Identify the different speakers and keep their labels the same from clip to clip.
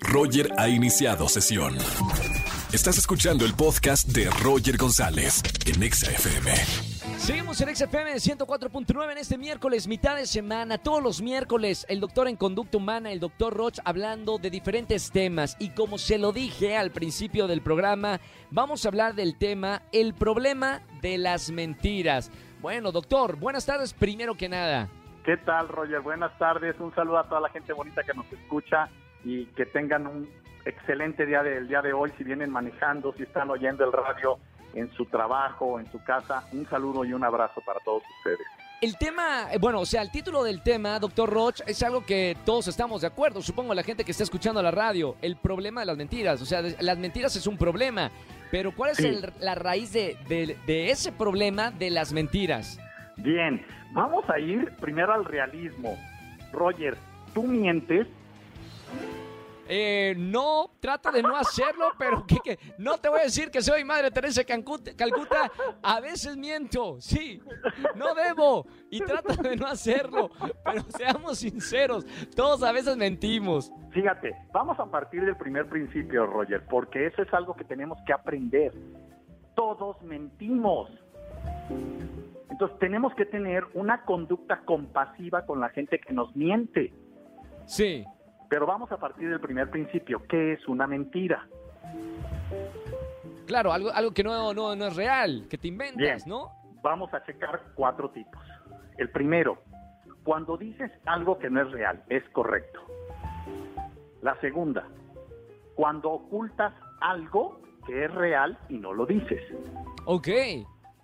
Speaker 1: Roger ha iniciado sesión. Estás escuchando el podcast de Roger González en Exa FM.
Speaker 2: Seguimos en XFM 104.9 en este miércoles, mitad de semana. Todos los miércoles, el doctor en conducta humana, el doctor Roch, hablando de diferentes temas. Y como se lo dije al principio del programa, vamos a hablar del tema el problema de las mentiras. Bueno, doctor, buenas tardes primero que nada.
Speaker 3: ¿Qué tal, Roger? Buenas tardes. Un saludo a toda la gente bonita que nos escucha y que tengan un excelente día del día de hoy. Si vienen manejando, si están oyendo el radio en su trabajo, en su casa, un saludo y un abrazo para todos ustedes.
Speaker 2: El tema, eh, bueno, o sea, el título del tema, doctor Roch, es algo que todos estamos de acuerdo, supongo la gente que está escuchando la radio, el problema de las mentiras, o sea, las mentiras es un problema, pero ¿cuál es
Speaker 3: Sí.
Speaker 2: el- la raíz de, de- de ese problema de las mentiras?
Speaker 3: Bien, vamos a ir primero al realismo. Roger, tú mientes.
Speaker 2: Eh, no, trata de no hacerlo, pero que, que- no te voy a decir que soy Madre Teresa de Calcuta. A veces miento, sí, no debo y trata de no hacerlo, pero seamos sinceros, todos a veces mentimos.
Speaker 3: Fíjate, vamos a partir del primer principio, Roger, porque eso es algo que tenemos que aprender. Todos mentimos. Entonces tenemos que tener una conducta compasiva con la gente que nos miente.
Speaker 2: Sí,
Speaker 3: Pero vamos a partir del primer principio. ¿Qué es una mentira?
Speaker 2: claro, algo, algo que no, no, no es real, que te inventas,
Speaker 3: Bien.
Speaker 2: ¿no?
Speaker 3: Vamos a checar cuatro tipos. El primero, cuando dices algo que no es real, es correcto. La segunda, cuando ocultas algo que es real y no lo dices.
Speaker 2: Ok,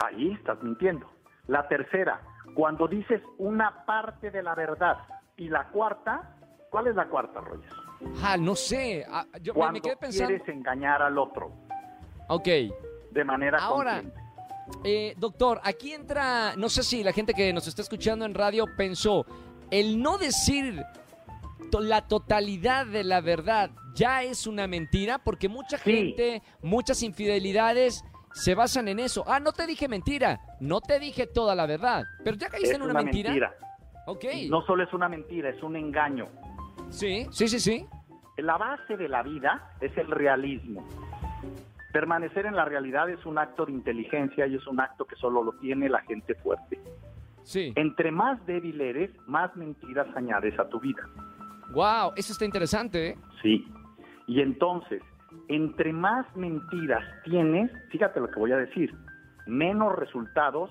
Speaker 3: Ahí estás mintiendo. La tercera, cuando dices una parte de la verdad. Y la cuarta, ¿cuál es la cuarta, Roger?
Speaker 2: ah, no sé, ah, yo me-
Speaker 3: Cuando
Speaker 2: me quedé pensando,
Speaker 3: quieres engañar al otro
Speaker 2: ok.
Speaker 3: de manera
Speaker 2: Ahora,
Speaker 3: consciente.
Speaker 2: Eh, doctor, aquí entra, no sé si la gente que nos está escuchando en radio pensó, el no decir to- la totalidad de la verdad ya es una mentira, porque mucha
Speaker 3: Sí.
Speaker 2: gente, muchas infidelidades se basan en eso. Ah, no te dije mentira, no te dije toda la verdad, pero ya caíste
Speaker 3: Es
Speaker 2: en una,
Speaker 3: una
Speaker 2: mentira.
Speaker 3: mentira.
Speaker 2: Ok,
Speaker 3: No solo es una mentira, es un engaño.
Speaker 2: Sí, sí, sí, sí.
Speaker 3: La base de la vida es el realismo. Permanecer en la realidad es un acto de inteligencia y es un acto que solo lo tiene la gente fuerte.
Speaker 2: Sí.
Speaker 3: Entre más débil eres, más mentiras añades a tu vida.
Speaker 2: Wow, eso está interesante, ¿eh?
Speaker 3: Sí. Y entonces, entre más mentiras tienes, fíjate lo que voy a decir, menos resultados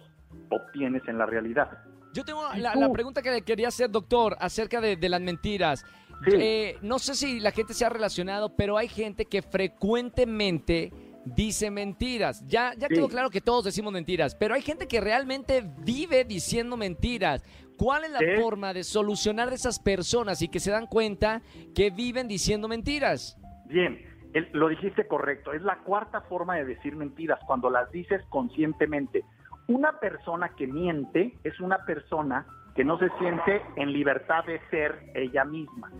Speaker 3: obtienes en la realidad.
Speaker 2: Yo tengo
Speaker 3: ¿Y
Speaker 2: la, pregunta que le quería hacer, doctor, acerca de, de las mentiras.
Speaker 3: Sí.
Speaker 2: Eh, no sé si la gente se ha relacionado, pero hay gente que frecuentemente dice mentiras. Ya, ya
Speaker 3: Sí.
Speaker 2: quedó claro que todos decimos mentiras, pero hay gente que realmente vive diciendo mentiras. ¿Cuál es la forma de solucionar a esas personas y que se dan cuenta que viven diciendo mentiras?
Speaker 3: Bien, el- lo dijiste correcto. Es la cuarta forma de decir mentiras, cuando las dices conscientemente. Una persona que miente es una persona que no se siente en libertad de ser ella misma.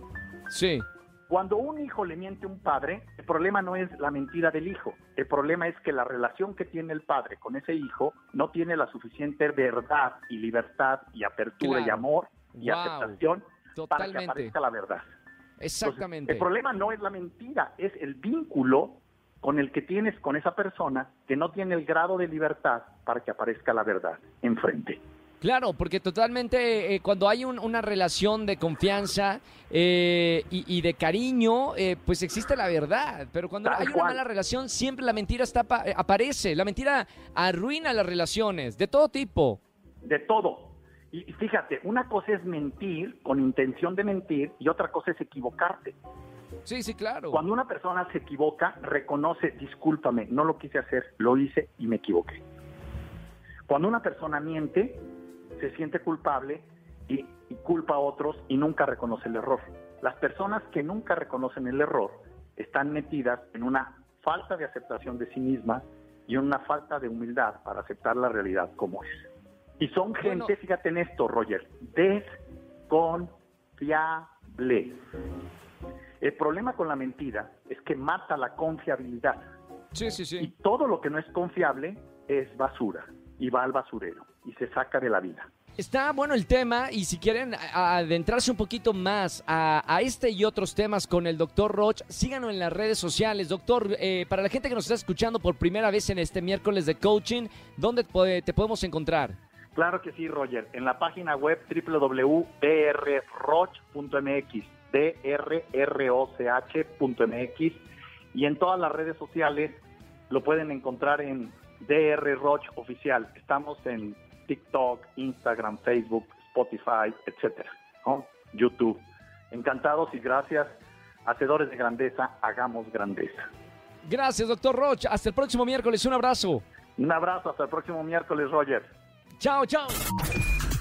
Speaker 2: Sí,
Speaker 3: Cuando un hijo le miente a un padre, el problema no es la mentira del hijo. El problema es que la relación que tiene el padre con ese hijo no tiene la suficiente verdad y libertad y apertura y amor y
Speaker 2: Wow.
Speaker 3: aceptación para que aparezca la verdad. Entonces,
Speaker 2: Exactamente.
Speaker 3: el problema no es la mentira, es el vínculo con el que tienes con esa persona que no tiene el grado de libertad para que aparezca la verdad enfrente.
Speaker 2: Claro, porque totalmente eh, cuando hay un- una relación de confianza eh, y, y de cariño, eh, pues existe la verdad. Pero cuando
Speaker 3: Tal
Speaker 2: hay una mala relación, siempre la mentira está pa- aparece. La mentira arruina las relaciones de todo tipo.
Speaker 3: De todo. Y fíjate, una cosa es mentir con intención de mentir y otra cosa es equivocarte.
Speaker 2: Sí, sí, claro.
Speaker 3: Cuando una persona se equivoca, reconoce, discúlpame, no lo quise hacer, lo hice y me equivoqué. Cuando una persona miente, se siente culpable y, y culpa a otros y nunca reconoce el error. Las personas que nunca reconocen el error están metidas en una falta de aceptación de sí mismas y en una falta de humildad para aceptar la realidad como es. Y son gente, fíjate en esto, Roger, desconfiable. El problema con la mentira es que mata la confiabilidad.
Speaker 2: Sí, sí,
Speaker 3: Y
Speaker 2: sí.
Speaker 3: todo lo que no es confiable es basura y va al basurero y se saca de la vida.
Speaker 2: Está bueno el tema y si quieren adentrarse un poquito más a, este y otros temas con el doctor Roch, síganos en las redes sociales. Doctor, eh, para la gente que nos está escuchando por primera vez en este miércoles de coaching, ¿dónde te podemos encontrar?
Speaker 3: Claro que sí, Roger. En la página web www.drroch.mx, drroch.mx y en todas las redes sociales lo pueden encontrar en DR Roch Oficial. Estamos en TikTok, Instagram, Facebook, Spotify, etcétera, YouTube. Encantados y gracias. Hacedores de grandeza, hagamos grandeza.
Speaker 2: Gracias, doctor Roch. Hasta el próximo miércoles. Un abrazo.
Speaker 3: Un abrazo. Hasta el próximo miércoles, Roger.
Speaker 2: Chao, chao.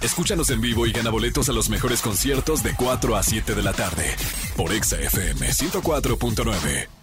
Speaker 1: Escúchanos en vivo y gana boletos a los mejores conciertos de 4 a 7 de la tarde por Exa FM 104.9.